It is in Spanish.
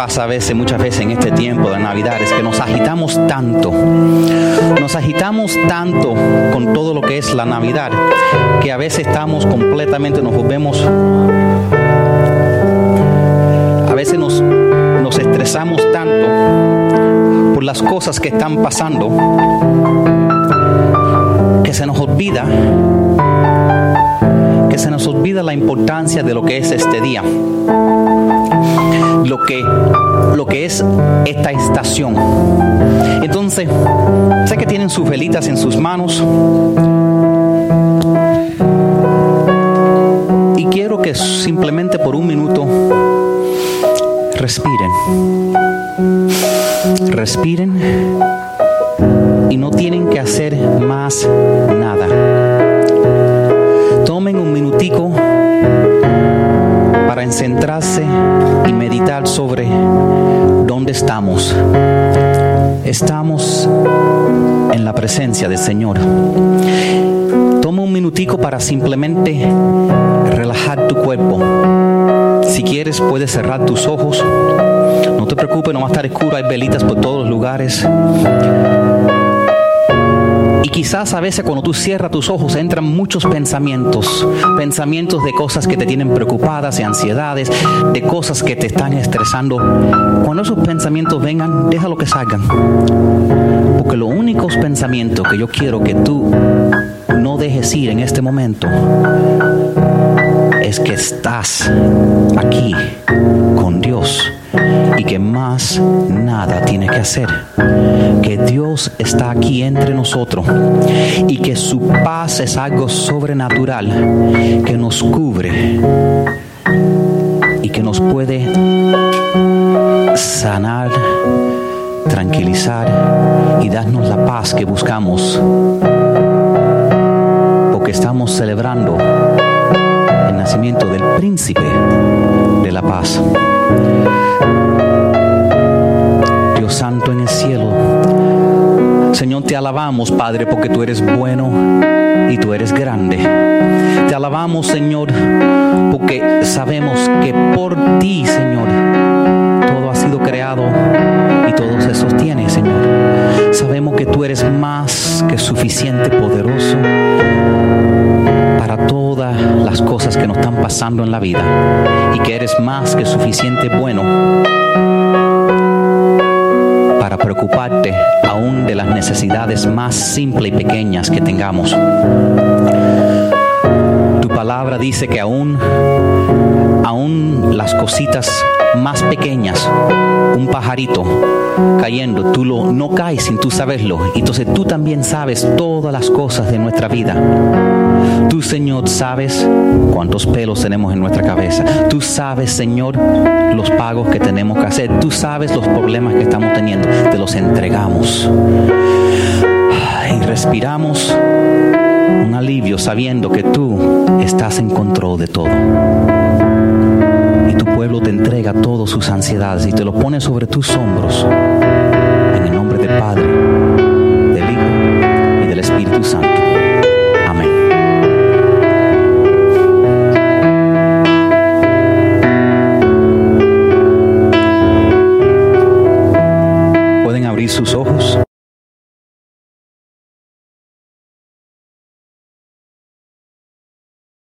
pasa a veces, muchas veces en este tiempo de Navidad es que nos agitamos tanto, nos agitamos tanto con todo lo que es la Navidad, que a veces estamos completamente, nos volvemos, a veces nos, nos estresamos tanto por las cosas que están pasando, que se nos olvida que se nos olvida la importancia de lo que es este día lo que, lo que es esta estación. Entonces, sé que tienen sus velitas en sus manos. Y quiero que simplemente por un minuto respiren. Respiren y no tienen que hacer más nada. Tomen un minutico para centrarse y meditar sobre dónde estamos. Estamos en la presencia del Señor. Toma un minutico para simplemente relajar tu cuerpo. Si quieres, puedes cerrar tus ojos. No te preocupes, no va a estar oscuro, hay velitas por todos los lugares. Y quizás a veces cuando tú cierras tus ojos entran muchos pensamientos, pensamientos de cosas que te tienen preocupadas, de ansiedades, de cosas que te están estresando. Cuando esos pensamientos vengan, déjalo que salgan. Porque los únicos pensamientos que yo quiero que tú no dejes ir en este momento es que estás aquí que más nada tiene que hacer. Que Dios está aquí entre nosotros y que su paz es algo sobrenatural que nos cubre y que nos puede sanar, tranquilizar y darnos la paz que buscamos. Porque estamos celebrando el nacimiento del príncipe de la paz. Te alabamos, Padre, porque tú eres bueno y tú eres grande. Te alabamos, Señor, porque sabemos que por ti, Señor, todo ha sido creado y todo se sostiene, Señor. Sabemos que tú eres más que suficiente, poderoso para todas las cosas que nos están pasando en la vida y que eres más que suficiente bueno preocuparte aún de las necesidades más simples y pequeñas que tengamos. Tu palabra dice que aún, aún las cositas más pequeñas, un pajarito cayendo, tú lo, no caes sin tú saberlo. Entonces tú también sabes todas las cosas de nuestra vida. Tú, Señor, sabes cuántos pelos tenemos en nuestra cabeza. Tú sabes, Señor, los pagos que tenemos que hacer. Tú sabes los problemas que estamos teniendo. Te los entregamos. Y respiramos un alivio sabiendo que tú estás en control de todo. Tu pueblo te entrega todas sus ansiedades y te lo pone sobre tus hombros. En el nombre del Padre